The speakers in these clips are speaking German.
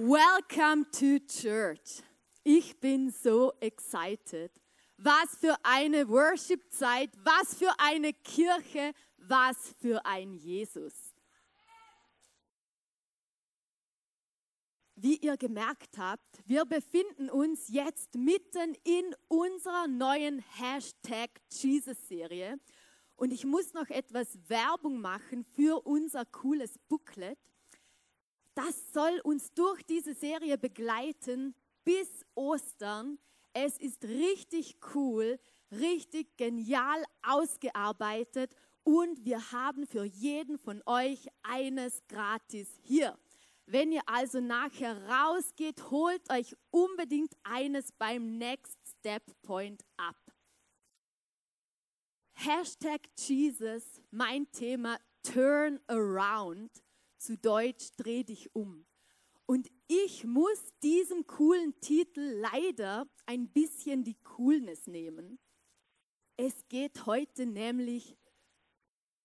Welcome to Church. Ich bin so excited. Was für eine Worship-Zeit, was für eine Kirche, was für ein Jesus. Wie ihr gemerkt habt, wir befinden uns jetzt mitten in unserer neuen Hashtag Jesus-Serie. Und ich muss noch etwas Werbung machen für unser cooles Booklet das soll uns durch diese Serie begleiten bis Ostern. Es ist richtig cool, richtig genial ausgearbeitet und wir haben für jeden von euch eines gratis hier. Wenn ihr also nachher rausgeht, holt euch unbedingt eines beim Next Step Point ab. Hashtag Jesus, mein Thema Turn Around zu Deutsch Dreh dich um. Und ich muss diesem coolen Titel leider ein bisschen die Coolness nehmen. Es geht heute nämlich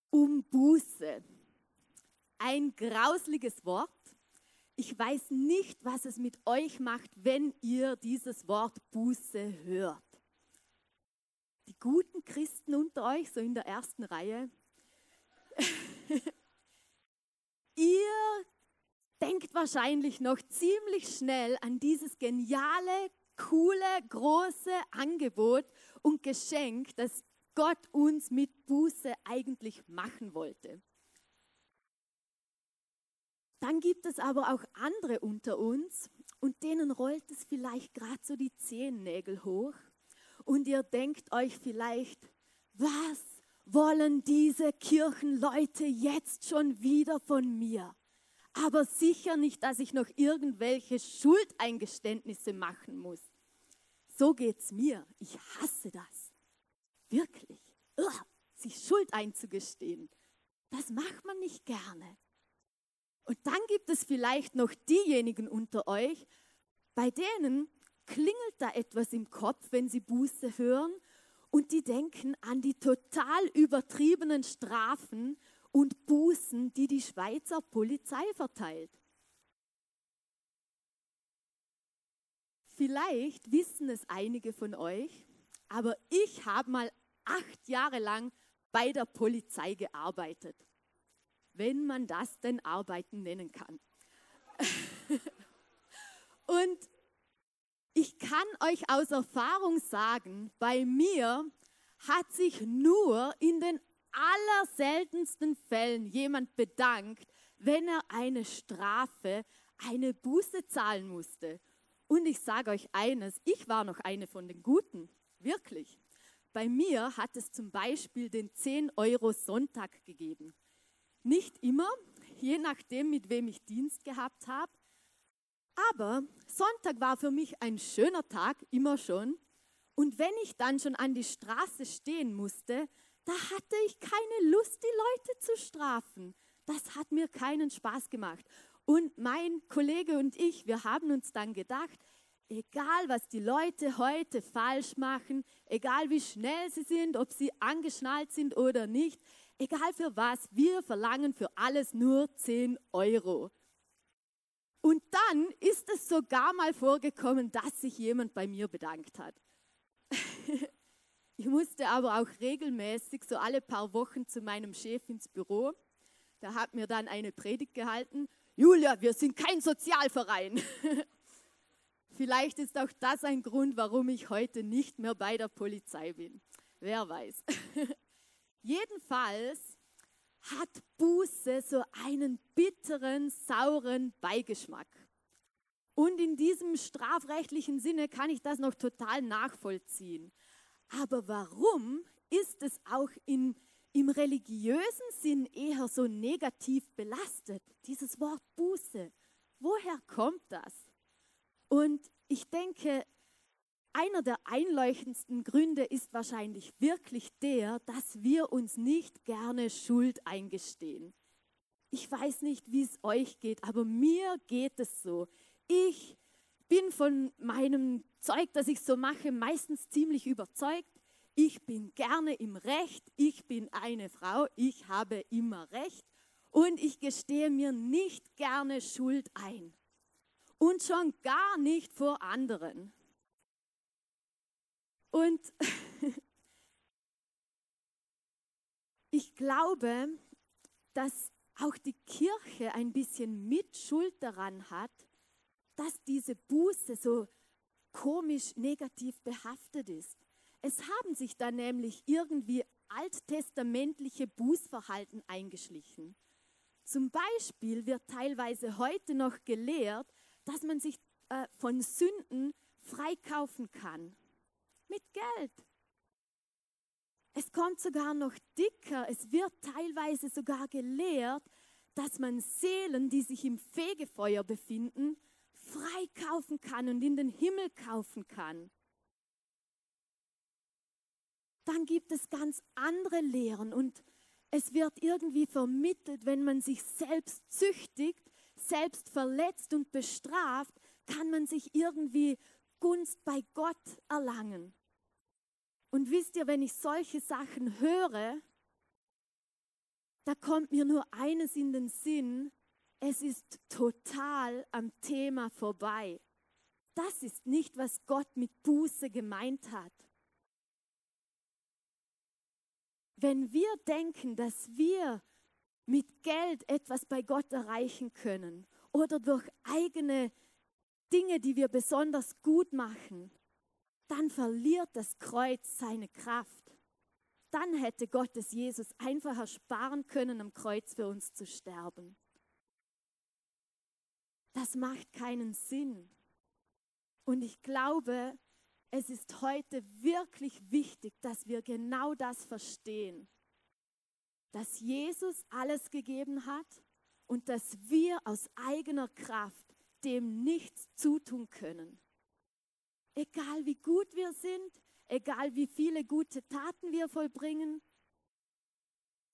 um Buße. Ein grausliges Wort. Ich weiß nicht, was es mit euch macht, wenn ihr dieses Wort Buße hört. Die guten Christen unter euch, so in der ersten Reihe, Ihr denkt wahrscheinlich noch ziemlich schnell an dieses geniale, coole, große Angebot und Geschenk, das Gott uns mit Buße eigentlich machen wollte. Dann gibt es aber auch andere unter uns und denen rollt es vielleicht gerade so die Zehennägel hoch und ihr denkt euch vielleicht, was wollen diese Kirchenleute jetzt schon wieder von mir. Aber sicher nicht, dass ich noch irgendwelche Schuldeingeständnisse machen muss. So geht's mir. Ich hasse das. Wirklich. Uah, sich Schuld einzugestehen. Das macht man nicht gerne. Und dann gibt es vielleicht noch diejenigen unter euch, bei denen klingelt da etwas im Kopf, wenn sie Buße hören und die denken an die total übertriebenen Strafen und Bußen, die die Schweizer Polizei verteilt. Vielleicht wissen es einige von euch, aber ich habe mal acht Jahre lang bei der Polizei gearbeitet, wenn man das denn Arbeiten nennen kann. und ich kann euch aus Erfahrung sagen, bei mir hat sich nur in den allerseltensten Fällen jemand bedankt, wenn er eine Strafe, eine Buße zahlen musste. Und ich sage euch eines, ich war noch eine von den Guten, wirklich. Bei mir hat es zum Beispiel den 10 Euro Sonntag gegeben. Nicht immer, je nachdem, mit wem ich Dienst gehabt habe, aber Sonntag war für mich ein schöner Tag, immer schon. Und wenn ich dann schon an die Straße stehen musste, da hatte ich keine Lust, die Leute zu strafen. Das hat mir keinen Spaß gemacht. Und mein Kollege und ich, wir haben uns dann gedacht, egal was die Leute heute falsch machen, egal wie schnell sie sind, ob sie angeschnallt sind oder nicht, egal für was, wir verlangen für alles nur 10 Euro. Und dann ist es sogar mal vorgekommen, dass sich jemand bei mir bedankt hat. ich musste aber auch regelmäßig, so alle paar Wochen, zu meinem Chef ins Büro. Der hat mir dann eine Predigt gehalten. Julia, wir sind kein Sozialverein. Vielleicht ist auch das ein Grund, warum ich heute nicht mehr bei der Polizei bin. Wer weiß. Jedenfalls hat Buße so einen bitteren, sauren Beigeschmack. Und in diesem strafrechtlichen Sinne kann ich das noch total nachvollziehen. Aber warum ist es auch in, im religiösen Sinn eher so negativ belastet, dieses Wort Buße? Woher kommt das? Und ich denke, einer der einleuchtendsten Gründe ist wahrscheinlich wirklich der, dass wir uns nicht gerne Schuld eingestehen. Ich weiß nicht, wie es euch geht, aber mir geht es so. Ich bin von meinem Zeug, das ich so mache, meistens ziemlich überzeugt. Ich bin gerne im Recht. Ich bin eine Frau. Ich habe immer Recht. Und ich gestehe mir nicht gerne Schuld ein. und schon gar nicht vor anderen. Und ich glaube, dass auch die Kirche ein bisschen Mitschuld daran hat, dass diese Buße so komisch negativ behaftet ist. Es haben sich da nämlich irgendwie alttestamentliche Bußverhalten eingeschlichen. Zum Beispiel wird teilweise heute noch gelehrt, dass man sich äh, von Sünden freikaufen kann. Mit Geld. Es kommt sogar noch dicker. Es wird teilweise sogar gelehrt, dass man Seelen, die sich im Fegefeuer befinden, freikaufen kann und in den Himmel kaufen kann. Dann gibt es ganz andere Lehren und es wird irgendwie vermittelt, wenn man sich selbst züchtigt, selbst verletzt und bestraft, kann man sich irgendwie Gunst bei Gott erlangen. Und wisst ihr, wenn ich solche Sachen höre, da kommt mir nur eines in den Sinn, es ist total am Thema vorbei. Das ist nicht, was Gott mit Buße gemeint hat. Wenn wir denken, dass wir mit Geld etwas bei Gott erreichen können oder durch eigene Dinge, die wir besonders gut machen, dann verliert das Kreuz seine Kraft. Dann hätte Gott es Jesus einfach ersparen können, am Kreuz für uns zu sterben. Das macht keinen Sinn. Und ich glaube, es ist heute wirklich wichtig, dass wir genau das verstehen. Dass Jesus alles gegeben hat und dass wir aus eigener Kraft dem nichts zutun können. Egal wie gut wir sind, egal wie viele gute Taten wir vollbringen,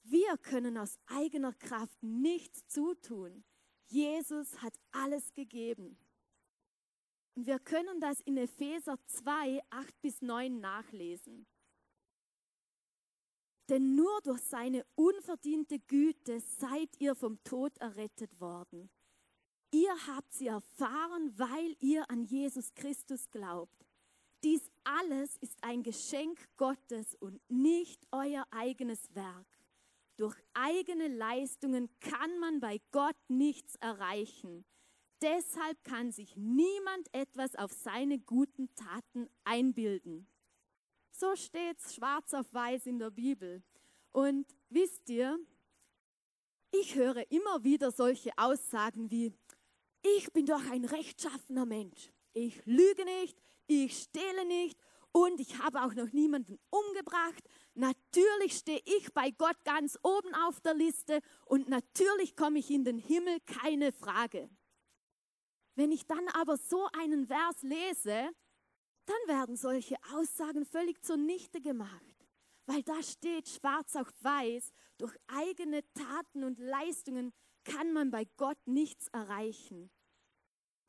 wir können aus eigener Kraft nichts zutun. Jesus hat alles gegeben. Und wir können das in Epheser 2, 8 bis 9 nachlesen. Denn nur durch seine unverdiente Güte seid ihr vom Tod errettet worden. Ihr habt sie erfahren, weil ihr an Jesus Christus glaubt. Dies alles ist ein Geschenk Gottes und nicht euer eigenes Werk. Durch eigene Leistungen kann man bei Gott nichts erreichen. Deshalb kann sich niemand etwas auf seine guten Taten einbilden. So steht es schwarz auf weiß in der Bibel. Und wisst ihr, ich höre immer wieder solche Aussagen wie, ich bin doch ein rechtschaffener Mensch. Ich lüge nicht, ich stehle nicht und ich habe auch noch niemanden umgebracht. Natürlich stehe ich bei Gott ganz oben auf der Liste und natürlich komme ich in den Himmel, keine Frage. Wenn ich dann aber so einen Vers lese, dann werden solche Aussagen völlig zunichte gemacht, weil da steht schwarz auf weiß, durch eigene Taten und Leistungen kann man bei Gott nichts erreichen.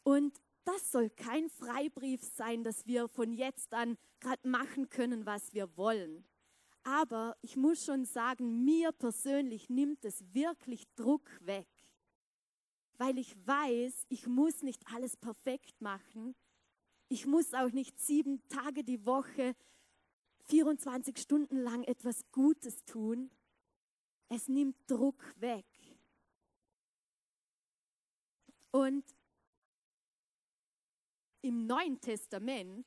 Und das soll kein Freibrief sein, dass wir von jetzt an gerade machen können, was wir wollen. Aber ich muss schon sagen, mir persönlich nimmt es wirklich Druck weg, weil ich weiß, ich muss nicht alles perfekt machen. Ich muss auch nicht sieben Tage die Woche, 24 Stunden lang etwas Gutes tun. Es nimmt Druck weg. Und im Neuen Testament,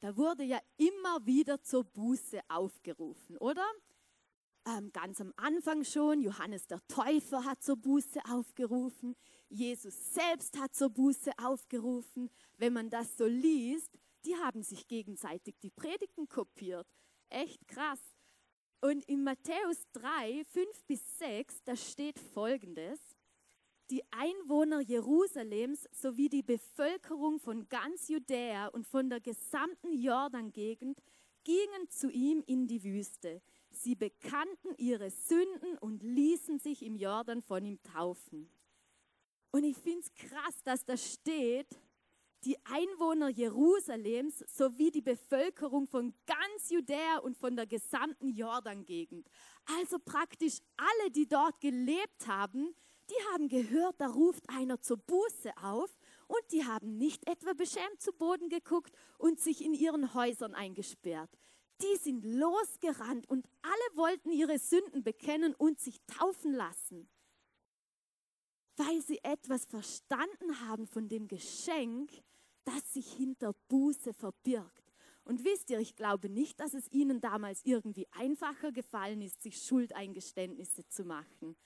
da wurde ja immer wieder zur Buße aufgerufen, oder? Ähm, ganz am Anfang schon, Johannes der Täufer hat zur Buße aufgerufen, Jesus selbst hat zur Buße aufgerufen. Wenn man das so liest, die haben sich gegenseitig die Predigten kopiert. Echt krass. Und in Matthäus 3, 5 bis 6, da steht folgendes. Die Einwohner Jerusalems sowie die Bevölkerung von ganz Judäa und von der gesamten Jordangegend gingen zu ihm in die Wüste. Sie bekannten ihre Sünden und ließen sich im Jordan von ihm taufen. Und ich finde es krass, dass da steht, die Einwohner Jerusalems sowie die Bevölkerung von ganz Judäa und von der gesamten Jordangegend. Also praktisch alle, die dort gelebt haben, die haben gehört, da ruft einer zur Buße auf Und die haben nicht etwa beschämt zu Boden geguckt und sich in ihren Häusern eingesperrt. Die sind losgerannt und alle wollten ihre Sünden bekennen und sich taufen lassen, weil sie etwas verstanden haben von dem Geschenk, das sich hinter Buße verbirgt. Und wisst ihr, ich glaube nicht, dass es ihnen damals irgendwie einfacher gefallen ist, sich Schuldeingeständnisse zu machen.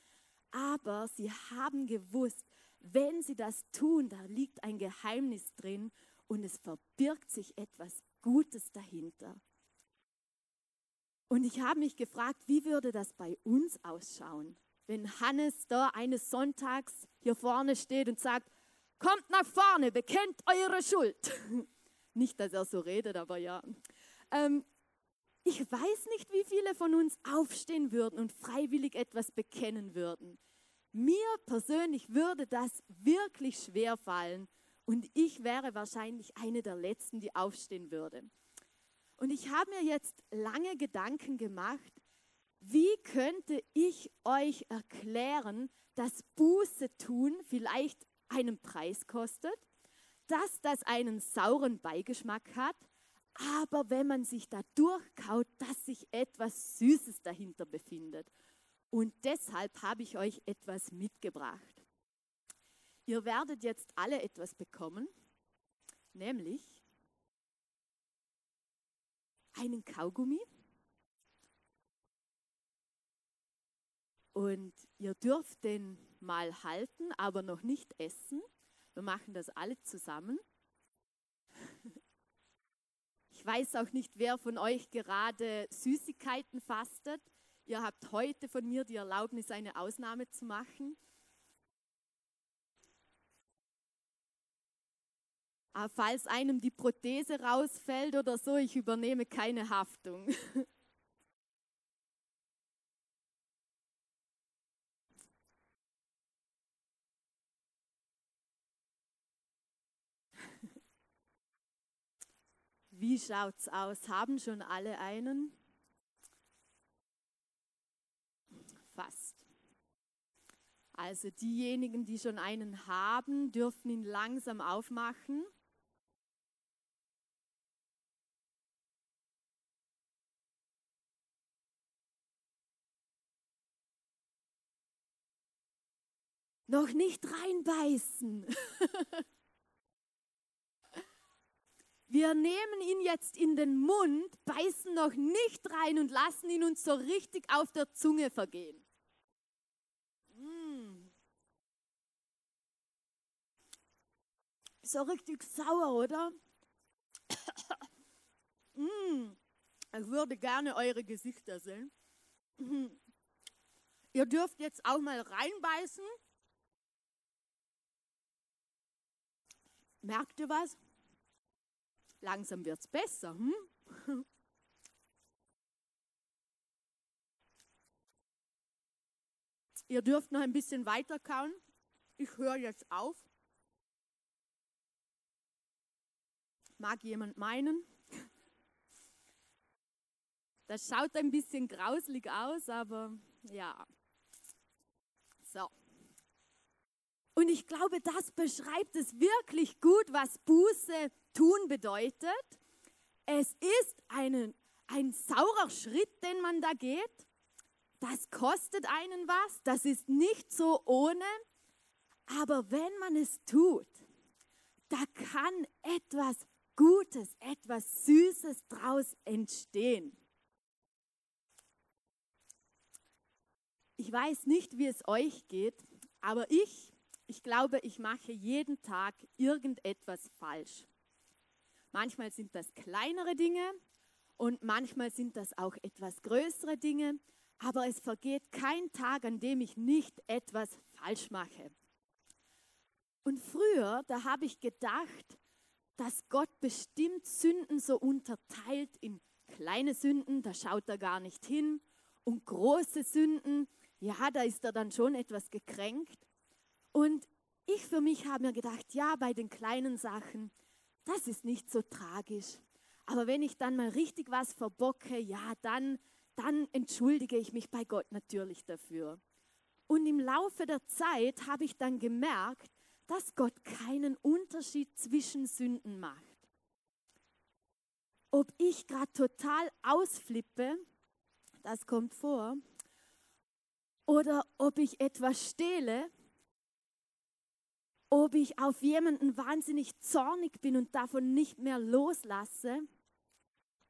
Aber sie haben gewusst, wenn sie das tun, da liegt ein Geheimnis drin und es verbirgt sich etwas Gutes dahinter. Und ich habe mich gefragt, wie würde das bei uns ausschauen, wenn Hannes da eines Sonntags hier vorne steht und sagt, kommt nach vorne, bekennt eure Schuld. Nicht, dass er so redet, aber ja. Ähm, ich weiß nicht, wie viele von uns aufstehen würden und freiwillig etwas bekennen würden. Mir persönlich würde das wirklich schwer fallen und ich wäre wahrscheinlich eine der Letzten, die aufstehen würde. Und ich habe mir jetzt lange Gedanken gemacht, wie könnte ich euch erklären, dass Buße tun vielleicht einen Preis kostet dass das einen sauren Beigeschmack hat, aber wenn man sich da durchkaut, dass sich etwas Süßes dahinter befindet. Und deshalb habe ich euch etwas mitgebracht. Ihr werdet jetzt alle etwas bekommen, nämlich einen Kaugummi. Und ihr dürft den mal halten, aber noch nicht essen. Wir machen das alle zusammen. Ich weiß auch nicht, wer von euch gerade Süßigkeiten fastet. Ihr habt heute von mir die Erlaubnis, eine Ausnahme zu machen. Aber falls einem die Prothese rausfällt oder so, ich übernehme keine Haftung. Wie schaut's aus? Haben schon alle einen? Fast. Also diejenigen, die schon einen haben, dürfen ihn langsam aufmachen. Noch nicht reinbeißen. Wir nehmen ihn jetzt in den Mund, beißen noch nicht rein und lassen ihn uns so richtig auf der Zunge vergehen. Mm. So richtig sauer, oder? mm. Ich würde gerne eure Gesichter sehen. Ihr dürft jetzt auch mal reinbeißen. Merkt ihr was? Langsam wird es besser. Hm? Ihr dürft noch ein bisschen weiter kauen. Ich höre jetzt auf. Mag jemand meinen? Das schaut ein bisschen grauslig aus, aber ja. So. Und ich glaube, das beschreibt es wirklich gut, was Buße tun bedeutet. Es ist einen, ein saurer Schritt, den man da geht. Das kostet einen was. Das ist nicht so ohne. Aber wenn man es tut, da kann etwas Gutes, etwas Süßes draus entstehen. Ich weiß nicht, wie es euch geht, aber ich ich glaube, ich mache jeden Tag irgendetwas falsch. Manchmal sind das kleinere Dinge und manchmal sind das auch etwas größere Dinge, aber es vergeht kein Tag, an dem ich nicht etwas falsch mache. Und früher, da habe ich gedacht, dass Gott bestimmt Sünden so unterteilt in kleine Sünden, da schaut er gar nicht hin, und große Sünden, ja, da ist er dann schon etwas gekränkt. Und ich für mich habe mir gedacht, ja, bei den kleinen Sachen, das ist nicht so tragisch. Aber wenn ich dann mal richtig was verbocke, ja, dann, dann entschuldige ich mich bei Gott natürlich dafür. Und im Laufe der Zeit habe ich dann gemerkt, dass Gott keinen Unterschied zwischen Sünden macht. Ob ich gerade total ausflippe, das kommt vor, oder ob ich etwas stehle, ob ich auf jemanden wahnsinnig zornig bin und davon nicht mehr loslasse,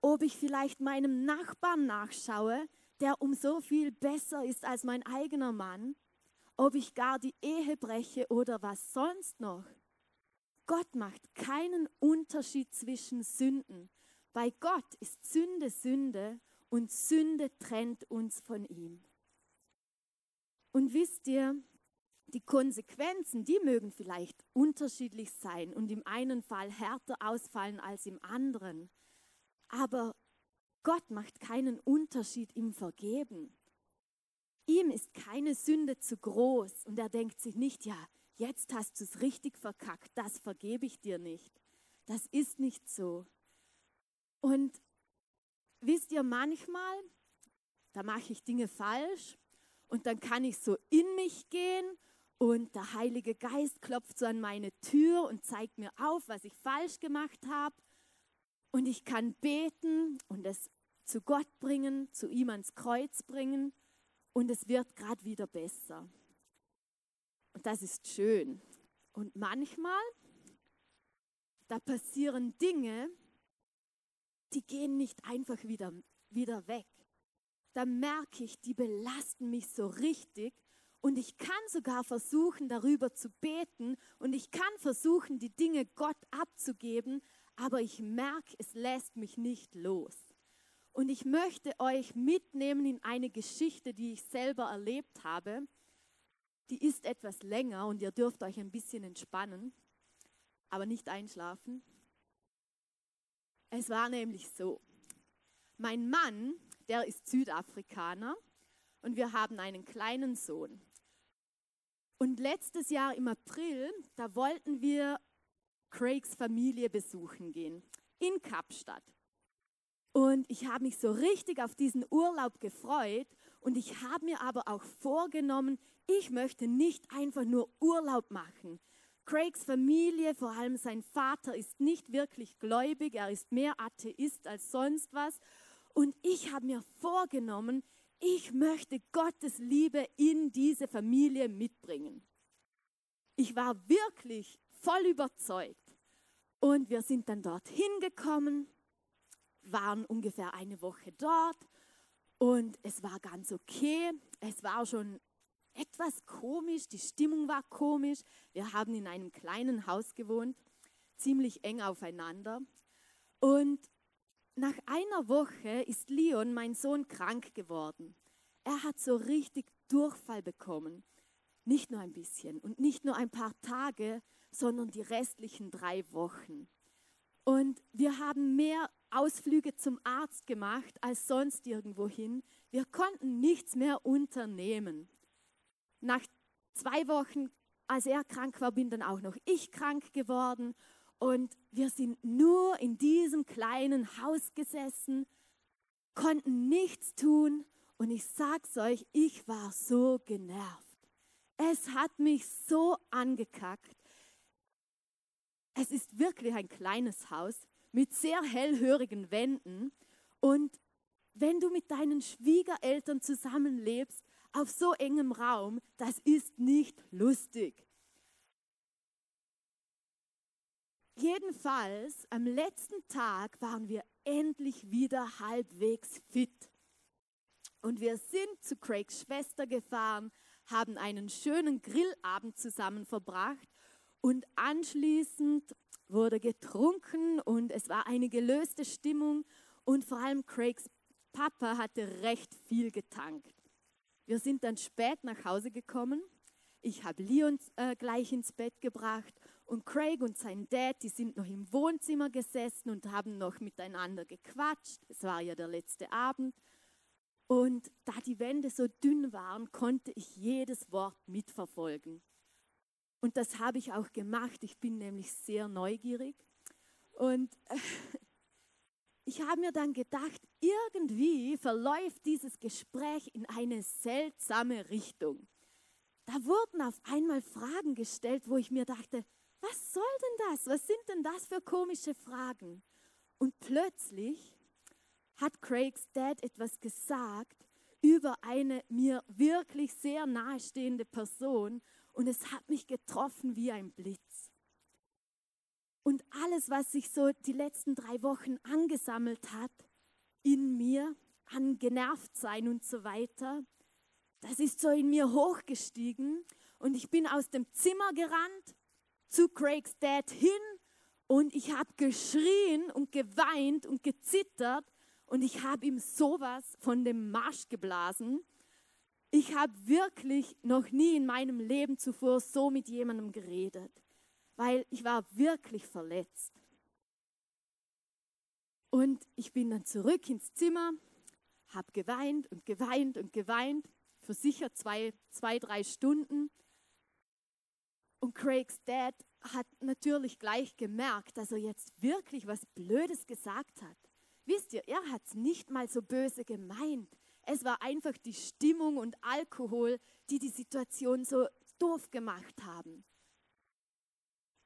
ob ich vielleicht meinem Nachbarn nachschaue, der um so viel besser ist als mein eigener Mann, ob ich gar die Ehe breche oder was sonst noch. Gott macht keinen Unterschied zwischen Sünden. Bei Gott ist Sünde Sünde und Sünde trennt uns von ihm. Und wisst ihr, die Konsequenzen, die mögen vielleicht unterschiedlich sein und im einen Fall härter ausfallen als im anderen. Aber Gott macht keinen Unterschied im Vergeben. Ihm ist keine Sünde zu groß und er denkt sich nicht, ja, jetzt hast du es richtig verkackt, das vergebe ich dir nicht. Das ist nicht so. Und wisst ihr, manchmal, da mache ich Dinge falsch und dann kann ich so in mich gehen und der Heilige Geist klopft so an meine Tür und zeigt mir auf, was ich falsch gemacht habe. Und ich kann beten und es zu Gott bringen, zu ihm ans Kreuz bringen und es wird gerade wieder besser. Und das ist schön. Und manchmal, da passieren Dinge, die gehen nicht einfach wieder, wieder weg. Da merke ich, die belasten mich so richtig und ich kann sogar versuchen, darüber zu beten und ich kann versuchen, die Dinge Gott abzugeben, aber ich merke, es lässt mich nicht los. Und ich möchte euch mitnehmen in eine Geschichte, die ich selber erlebt habe. Die ist etwas länger und ihr dürft euch ein bisschen entspannen, aber nicht einschlafen. Es war nämlich so. Mein Mann, der ist Südafrikaner und wir haben einen kleinen Sohn. Und letztes Jahr im April, da wollten wir Craigs Familie besuchen gehen in Kapstadt. Und ich habe mich so richtig auf diesen Urlaub gefreut und ich habe mir aber auch vorgenommen, ich möchte nicht einfach nur Urlaub machen. Craigs Familie, vor allem sein Vater, ist nicht wirklich gläubig, er ist mehr Atheist als sonst was. Und ich habe mir vorgenommen, ich möchte Gottes Liebe in diese Familie mitbringen. Ich war wirklich voll überzeugt. Und wir sind dann dorthin gekommen waren ungefähr eine Woche dort und es war ganz okay. Es war schon etwas komisch, die Stimmung war komisch. Wir haben in einem kleinen Haus gewohnt, ziemlich eng aufeinander. Und nach einer Woche ist Leon, mein Sohn, krank geworden. Er hat so richtig Durchfall bekommen. Nicht nur ein bisschen und nicht nur ein paar Tage, sondern die restlichen drei Wochen. Und wir haben mehr Ausflüge zum Arzt gemacht als sonst irgendwohin. Wir konnten nichts mehr unternehmen. Nach zwei Wochen, als er krank war, bin dann auch noch ich krank geworden. Und wir sind nur in diesem kleinen Haus gesessen, konnten nichts tun. Und ich sag's euch, ich war so genervt. Es hat mich so angekackt. Es ist wirklich ein kleines Haus mit sehr hellhörigen Wänden. Und wenn du mit deinen Schwiegereltern zusammenlebst, auf so engem Raum, das ist nicht lustig. Jedenfalls, am letzten Tag waren wir endlich wieder halbwegs fit. Und wir sind zu Craigs Schwester gefahren, haben einen schönen Grillabend zusammen verbracht und anschließend wurde getrunken und es war eine gelöste Stimmung und vor allem Craigs Papa hatte recht viel getankt. Wir sind dann spät nach Hause gekommen. Ich habe Leon äh, gleich ins Bett gebracht und Craig und sein Dad, die sind noch im Wohnzimmer gesessen und haben noch miteinander gequatscht. Es war ja der letzte Abend. Und da die Wände so dünn waren, konnte ich jedes Wort mitverfolgen. Und das habe ich auch gemacht. Ich bin nämlich sehr neugierig. Und ich habe mir dann gedacht, irgendwie verläuft dieses Gespräch in eine seltsame Richtung. da wurden auf einmal Fragen gestellt, wo ich mir dachte, was soll denn das? Was sind denn das für komische Fragen? Und plötzlich hat Craigs Dad etwas gesagt über eine mir wirklich sehr nahestehende Person und es hat mich getroffen wie ein Blitz. Und alles, was sich so die letzten drei Wochen angesammelt hat in mir, an Genervtsein und so weiter, das ist so in mir hochgestiegen und ich bin aus dem Zimmer gerannt zu Craigs Dad hin und ich habe geschrien und geweint und gezittert und ich habe ihm sowas von dem Marsch geblasen. Ich habe wirklich noch nie in meinem Leben zuvor so mit jemandem geredet, weil ich war wirklich verletzt. Und ich bin dann zurück ins Zimmer, habe geweint und geweint und geweint, für sicher zwei, zwei, drei Stunden. Und Craigs Dad hat natürlich gleich gemerkt, dass er jetzt wirklich was Blödes gesagt hat. Wisst ihr, er hat es nicht mal so böse gemeint. Es war einfach die Stimmung und Alkohol, die die Situation so doof gemacht haben.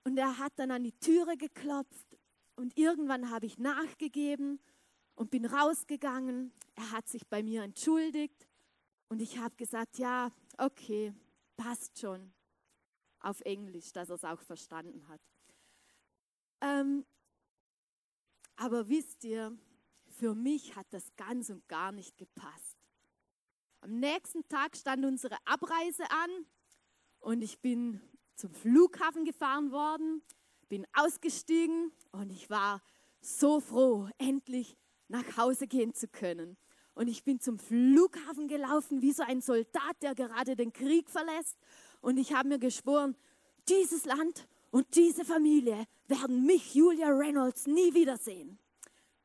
Und er hat dann an die Türe geklopft und irgendwann habe ich nachgegeben und bin rausgegangen. Er hat sich bei mir entschuldigt und ich habe gesagt, ja, okay, passt schon. Auf Englisch, dass er es auch verstanden hat. Ähm, aber wisst ihr, für mich hat das ganz und gar nicht gepasst. Am nächsten Tag stand unsere Abreise an und ich bin zum Flughafen gefahren worden, bin ausgestiegen und ich war so froh, endlich nach Hause gehen zu können. Und ich bin zum Flughafen gelaufen wie so ein Soldat, der gerade den Krieg verlässt. Und ich habe mir geschworen, dieses Land und diese Familie werden mich, Julia Reynolds, nie wiedersehen.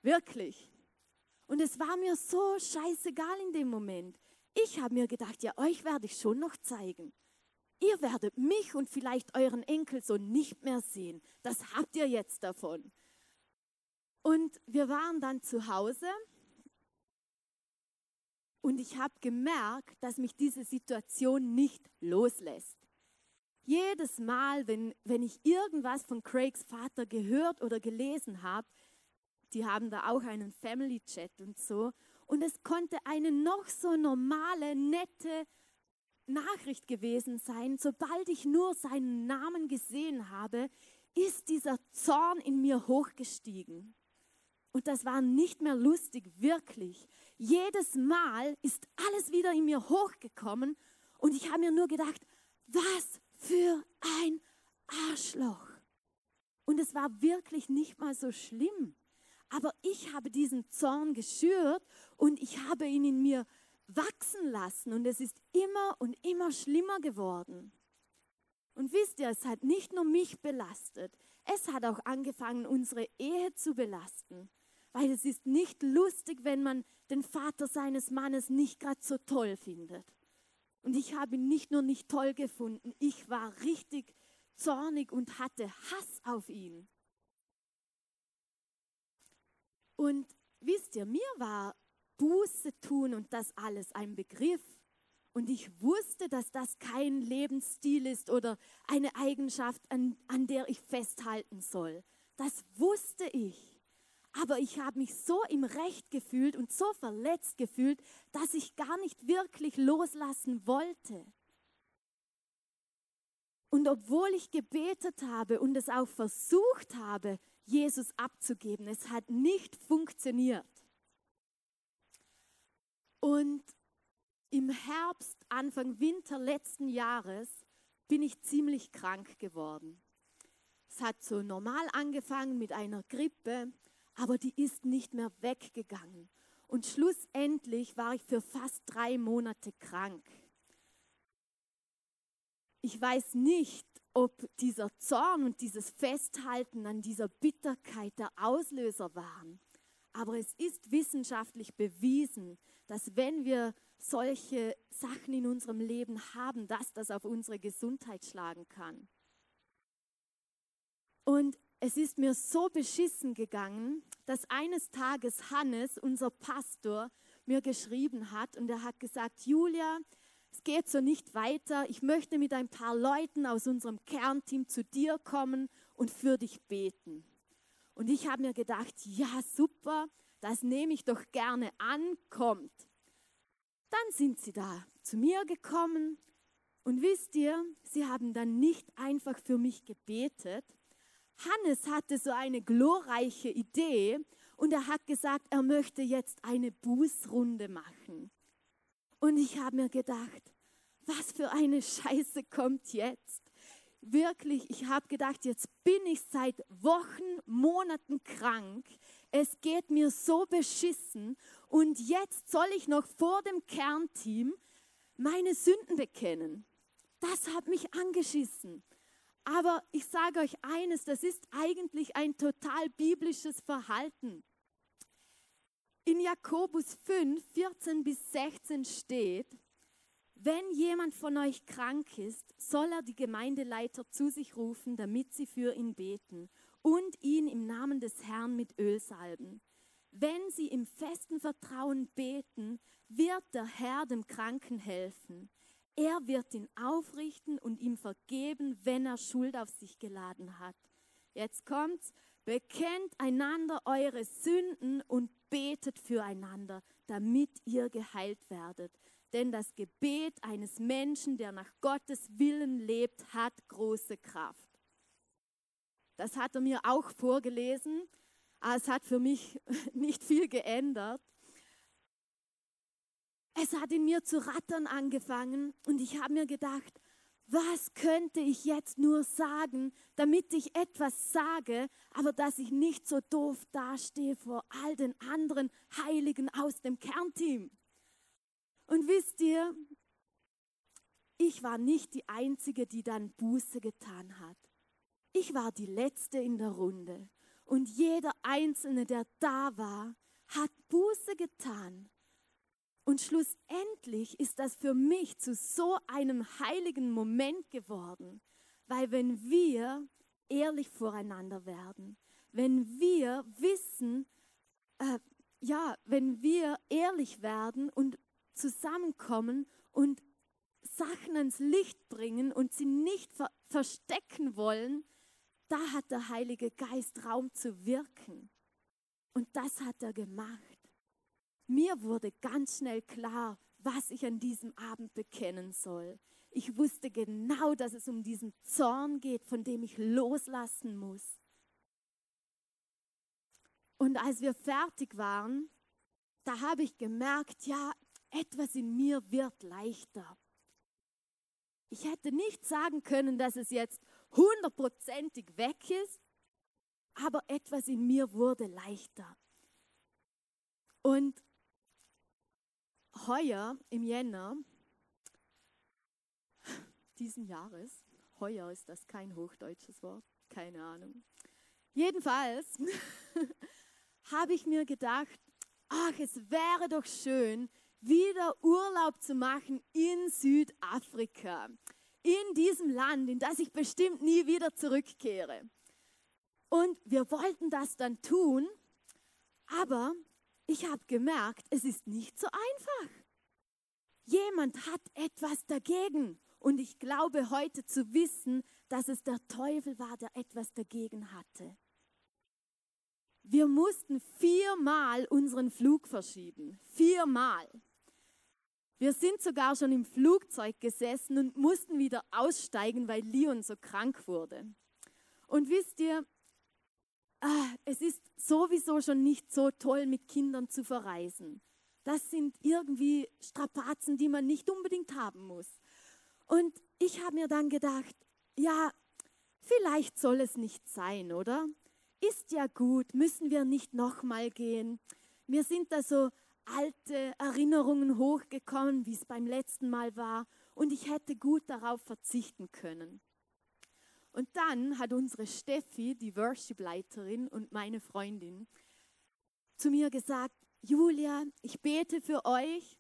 Wirklich. Und es war mir so scheißegal in dem Moment. Ich habe mir gedacht, ja, euch werde ich schon noch zeigen. Ihr werdet mich und vielleicht euren Enkel so nicht mehr sehen. Das habt ihr jetzt davon. Und wir waren dann zu Hause und ich habe gemerkt, dass mich diese Situation nicht loslässt. Jedes Mal, wenn, wenn ich irgendwas von Craigs Vater gehört oder gelesen habe, die haben da auch einen Family Chat und so. Und es konnte eine noch so normale, nette Nachricht gewesen sein. Sobald ich nur seinen Namen gesehen habe, ist dieser Zorn in mir hochgestiegen. Und das war nicht mehr lustig, wirklich. Jedes Mal ist alles wieder in mir hochgekommen und ich habe mir nur gedacht, was für ein Arschloch. Und es war wirklich nicht mal so schlimm. Aber ich habe diesen Zorn geschürt und ich habe ihn in mir wachsen lassen und es ist immer und immer schlimmer geworden. Und wisst ihr, es hat nicht nur mich belastet, es hat auch angefangen, unsere Ehe zu belasten. Weil es ist nicht lustig, wenn man den Vater seines Mannes nicht gerade so toll findet. Und ich habe ihn nicht nur nicht toll gefunden, ich war richtig zornig und hatte Hass auf ihn. Und wisst ihr, mir war Buße tun und das alles ein Begriff. Und ich wusste, dass das kein Lebensstil ist oder eine Eigenschaft, an, an der ich festhalten soll. Das wusste ich. Aber ich habe mich so im Recht gefühlt und so verletzt gefühlt, dass ich gar nicht wirklich loslassen wollte. Und obwohl ich gebetet habe und es auch versucht habe, Jesus abzugeben. Es hat nicht funktioniert. Und im Herbst, Anfang Winter letzten Jahres bin ich ziemlich krank geworden. Es hat so normal angefangen mit einer Grippe, aber die ist nicht mehr weggegangen. Und schlussendlich war ich für fast drei Monate krank. Ich weiß nicht, ob dieser Zorn und dieses Festhalten an dieser Bitterkeit der Auslöser waren. Aber es ist wissenschaftlich bewiesen, dass wenn wir solche Sachen in unserem Leben haben, dass das auf unsere Gesundheit schlagen kann. Und es ist mir so beschissen gegangen, dass eines Tages Hannes, unser Pastor, mir geschrieben hat und er hat gesagt, Julia, es geht so nicht weiter. Ich möchte mit ein paar Leuten aus unserem Kernteam zu dir kommen und für dich beten. Und ich habe mir gedacht, ja super, das nehme ich doch gerne an, kommt. Dann sind sie da zu mir gekommen und wisst ihr, sie haben dann nicht einfach für mich gebetet. Hannes hatte so eine glorreiche Idee und er hat gesagt, er möchte jetzt eine Bußrunde machen. Und ich habe mir gedacht, was für eine Scheiße kommt jetzt? Wirklich, ich habe gedacht, jetzt bin ich seit Wochen, Monaten krank. Es geht mir so beschissen und jetzt soll ich noch vor dem Kernteam meine Sünden bekennen. Das hat mich angeschissen. Aber ich sage euch eines, das ist eigentlich ein total biblisches Verhalten. In Jakobus 5, 14 bis 16 steht, wenn jemand von euch krank ist, soll er die Gemeindeleiter zu sich rufen, damit sie für ihn beten und ihn im Namen des Herrn mit Öl salben. Wenn sie im festen Vertrauen beten, wird der Herr dem Kranken helfen. Er wird ihn aufrichten und ihm vergeben, wenn er Schuld auf sich geladen hat. Jetzt kommt's. Bekennt einander eure Sünden und betet füreinander, damit ihr geheilt werdet. Denn das Gebet eines Menschen, der nach Gottes Willen lebt, hat große Kraft. Das hat er mir auch vorgelesen. Aber es hat für mich nicht viel geändert. Es hat in mir zu rattern angefangen und ich habe mir gedacht, was könnte ich jetzt nur sagen, damit ich etwas sage, aber dass ich nicht so doof dastehe vor all den anderen Heiligen aus dem Kernteam. Und wisst ihr, ich war nicht die Einzige, die dann Buße getan hat. Ich war die Letzte in der Runde. Und jeder Einzelne, der da war, hat Buße getan. Und schlussendlich ist das für mich zu so einem heiligen Moment geworden, weil wenn wir ehrlich voreinander werden, wenn wir wissen, äh, ja, wenn wir ehrlich werden und zusammenkommen und Sachen ans Licht bringen und sie nicht ver verstecken wollen, da hat der Heilige Geist Raum zu wirken. Und das hat er gemacht. Mir wurde ganz schnell klar, was ich an diesem Abend bekennen soll. Ich wusste genau, dass es um diesen Zorn geht, von dem ich loslassen muss. Und als wir fertig waren, da habe ich gemerkt, ja, etwas in mir wird leichter. Ich hätte nicht sagen können, dass es jetzt hundertprozentig weg ist, aber etwas in mir wurde leichter. Und heuer im Jänner diesen Jahres, heuer ist das kein hochdeutsches Wort, keine Ahnung. Jedenfalls habe ich mir gedacht, ach, es wäre doch schön, wieder Urlaub zu machen in Südafrika, in diesem Land, in das ich bestimmt nie wieder zurückkehre. Und wir wollten das dann tun, aber ich habe gemerkt, es ist nicht so einfach. Jemand hat etwas dagegen. Und ich glaube heute zu wissen, dass es der Teufel war, der etwas dagegen hatte. Wir mussten viermal unseren Flug verschieben. Viermal. Wir sind sogar schon im Flugzeug gesessen und mussten wieder aussteigen, weil Leon so krank wurde. Und wisst ihr, ah, es ist sowieso schon nicht so toll, mit Kindern zu verreisen. Das sind irgendwie Strapazen, die man nicht unbedingt haben muss. Und ich habe mir dann gedacht, ja, vielleicht soll es nicht sein, oder? Ist ja gut, müssen wir nicht nochmal gehen. Mir sind da so alte Erinnerungen hochgekommen, wie es beim letzten Mal war, und ich hätte gut darauf verzichten können. Und dann hat unsere Steffi, die Worship-Leiterin und meine Freundin, zu mir gesagt, Julia, ich bete für euch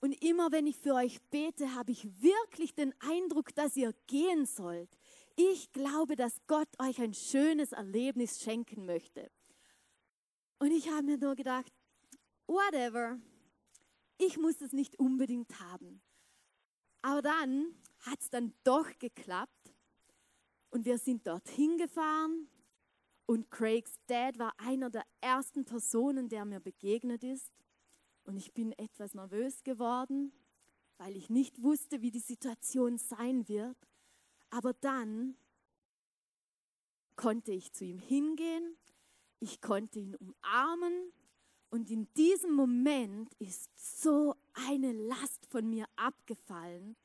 und immer wenn ich für euch bete, habe ich wirklich den Eindruck, dass ihr gehen sollt. Ich glaube, dass Gott euch ein schönes Erlebnis schenken möchte. Und ich habe mir nur gedacht, whatever. Ich muss es nicht unbedingt haben. Aber dann hat es dann doch geklappt und wir sind dorthin gefahren und Craigs Dad war einer der ersten Personen, der mir begegnet ist. Und ich bin etwas nervös geworden, weil ich nicht wusste, wie die Situation sein wird. Aber dann konnte ich zu ihm hingehen, ich konnte ihn umarmen und in diesem Moment ist so eine Last von mir abgefallen.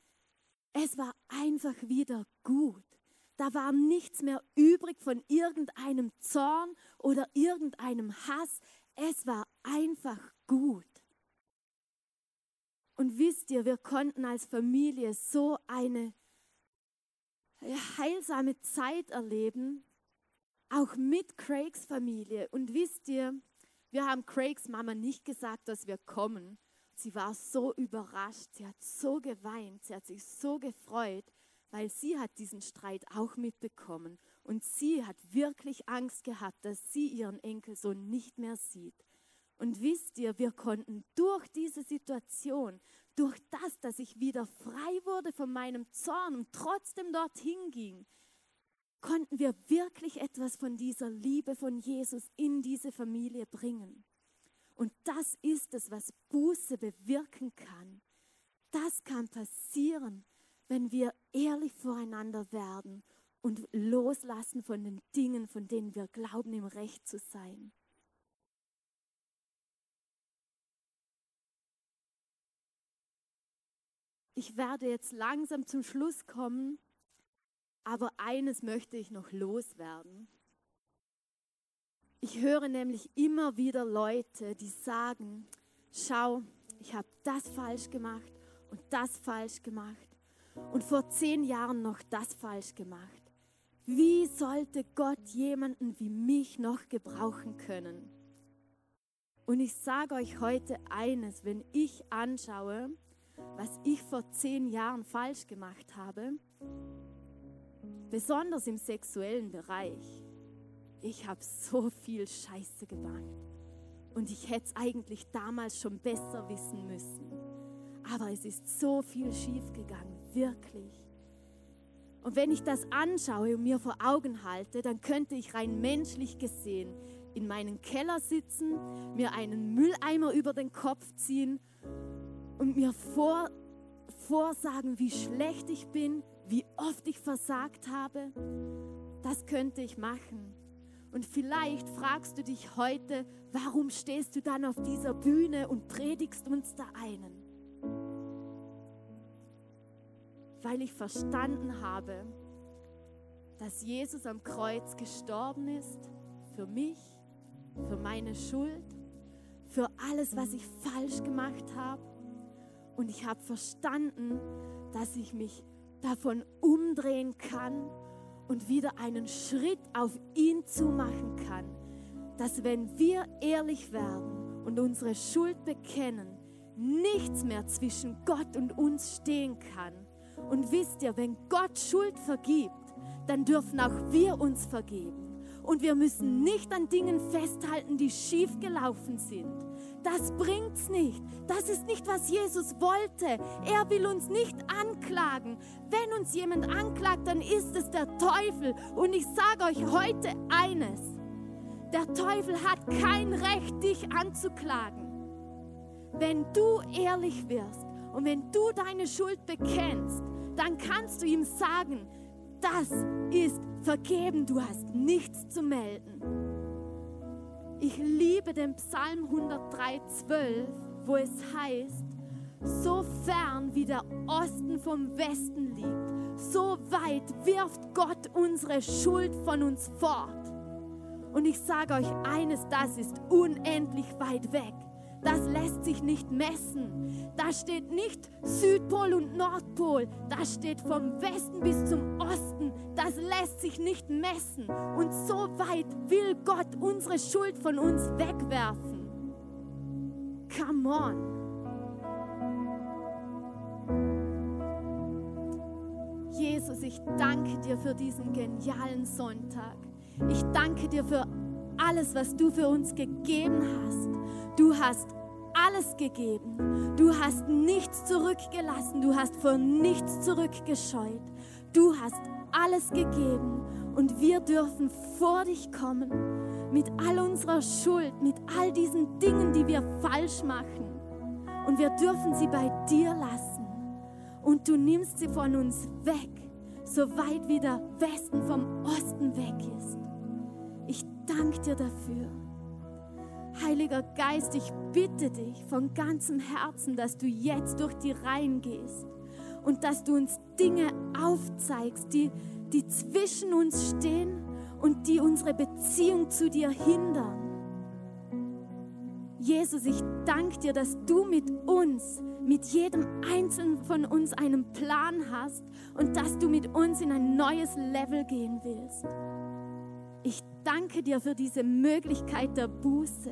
Es war einfach wieder gut. Da war nichts mehr übrig von irgendeinem Zorn oder irgendeinem Hass. Es war einfach gut. Und wisst ihr, wir konnten als Familie so eine heilsame Zeit erleben, auch mit Craigs Familie. Und wisst ihr, wir haben Craigs Mama nicht gesagt, dass wir kommen. Sie war so überrascht, sie hat so geweint, sie hat sich so gefreut, weil sie hat diesen Streit auch mitbekommen. Und sie hat wirklich Angst gehabt, dass sie ihren Enkelsohn nicht mehr sieht. Und wisst ihr, wir konnten durch diese Situation, durch das, dass ich wieder frei wurde von meinem Zorn und trotzdem dorthin ging, konnten wir wirklich etwas von dieser Liebe von Jesus in diese Familie bringen. Und das ist es, was Buße bewirken kann. Das kann passieren, wenn wir ehrlich voreinander werden und loslassen von den Dingen, von denen wir glauben, im Recht zu sein. Ich werde jetzt langsam zum Schluss kommen, aber eines möchte ich noch loswerden. Ich höre nämlich immer wieder Leute, die sagen, schau, ich habe das falsch gemacht und das falsch gemacht und vor zehn Jahren noch das falsch gemacht. Wie sollte Gott jemanden wie mich noch gebrauchen können? Und ich sage euch heute eines, wenn ich anschaue, was ich vor zehn Jahren falsch gemacht habe, besonders im sexuellen Bereich. Ich habe so viel Scheiße gemacht und ich hätte es eigentlich damals schon besser wissen müssen. Aber es ist so viel schief gegangen, wirklich. Und wenn ich das anschaue und mir vor Augen halte, dann könnte ich rein menschlich gesehen in meinen Keller sitzen, mir einen Mülleimer über den Kopf ziehen und mir vor, vorsagen, wie schlecht ich bin, wie oft ich versagt habe. Das könnte ich machen. Und vielleicht fragst du dich heute, warum stehst du dann auf dieser Bühne und predigst uns da einen? Weil ich verstanden habe, dass Jesus am Kreuz gestorben ist für mich, für meine Schuld, für alles, was ich falsch gemacht habe und ich habe verstanden, dass ich mich davon umdrehen kann und wieder einen Schritt auf ihn zu machen kann. Dass wenn wir ehrlich werden und unsere Schuld bekennen, nichts mehr zwischen Gott und uns stehen kann. Und wisst ihr, wenn Gott Schuld vergibt, dann dürfen auch wir uns vergeben. Und wir müssen nicht an Dingen festhalten, die schief gelaufen sind. Das bringt's nicht. Das ist nicht, was Jesus wollte. Er will uns nicht anklagen. Wenn uns jemand anklagt, dann ist es der Teufel. Und ich sage euch heute eines. Der Teufel hat kein Recht, dich anzuklagen. Wenn du ehrlich wirst und wenn du deine Schuld bekennst, dann kannst du ihm sagen, das ist vergeben, du hast nichts zu melden. Ich liebe den Psalm 103,12, wo es heißt, so fern wie der Osten vom Westen liegt, so weit wirft Gott unsere Schuld von uns fort. Und ich sage euch eines, das ist unendlich weit weg. Das lässt sich nicht messen. Da steht nicht Südpol und Nordpol. Da steht vom Westen bis zum Osten. Das lässt sich nicht messen. Und so weit will Gott unsere Schuld von uns wegwerfen. Come on. Jesus, ich danke dir für diesen genialen Sonntag. Ich danke dir für alles, was du für uns gegeben hast. Du hast alles gegeben. Du hast nichts zurückgelassen. Du hast vor nichts zurückgescheut. Du hast alles gegeben. Und wir dürfen vor dich kommen mit all unserer Schuld, mit all diesen Dingen, die wir falsch machen. Und wir dürfen sie bei dir lassen. Und du nimmst sie von uns weg, so weit wie der Westen vom Osten weg ist. Ich danke dir dafür. Heiliger Geist, ich bitte dich von ganzem Herzen, dass du jetzt durch die Reihen gehst und dass du uns Dinge aufzeigst, die, die zwischen uns stehen und die unsere Beziehung zu dir hindern. Jesus, ich danke dir, dass du mit uns, mit jedem Einzelnen von uns einen Plan hast und dass du mit uns in ein neues Level gehen willst. Ich danke dir für diese Möglichkeit der Buße.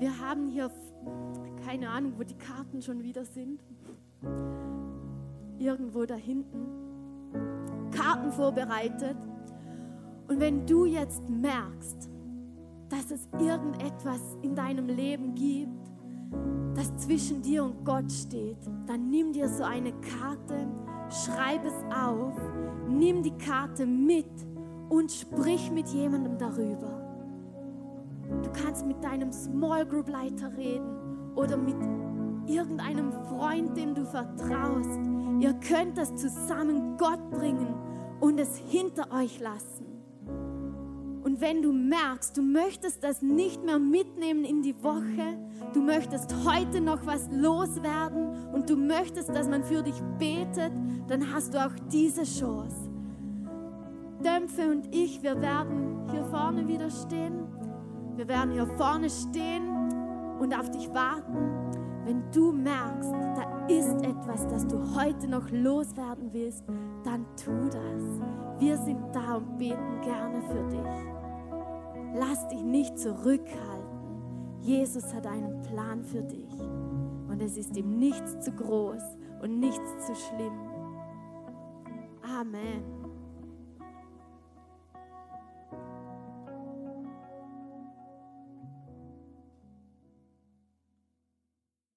Wir haben hier keine Ahnung, wo die Karten schon wieder sind. Irgendwo da hinten. Karten vorbereitet. Und wenn du jetzt merkst, dass es irgendetwas in deinem Leben gibt, das zwischen dir und Gott steht, dann nimm dir so eine Karte, schreib es auf, nimm die Karte mit und sprich mit jemandem darüber. Du kannst mit deinem Small Group Leiter reden oder mit irgendeinem Freund, dem du vertraust. Ihr könnt das zusammen Gott bringen und es hinter euch lassen. Und wenn du merkst, du möchtest das nicht mehr mitnehmen in die Woche, du möchtest heute noch was loswerden und du möchtest, dass man für dich betet, dann hast du auch diese Chance. Dämpfe und ich, wir werden hier vorne wieder stehen. Wir werden hier vorne stehen und auf dich warten. Wenn du merkst, da ist etwas, das du heute noch loswerden willst, dann tu das. Wir sind da und beten gerne für dich. Lass dich nicht zurückhalten. Jesus hat einen Plan für dich. Und es ist ihm nichts zu groß und nichts zu schlimm. Amen.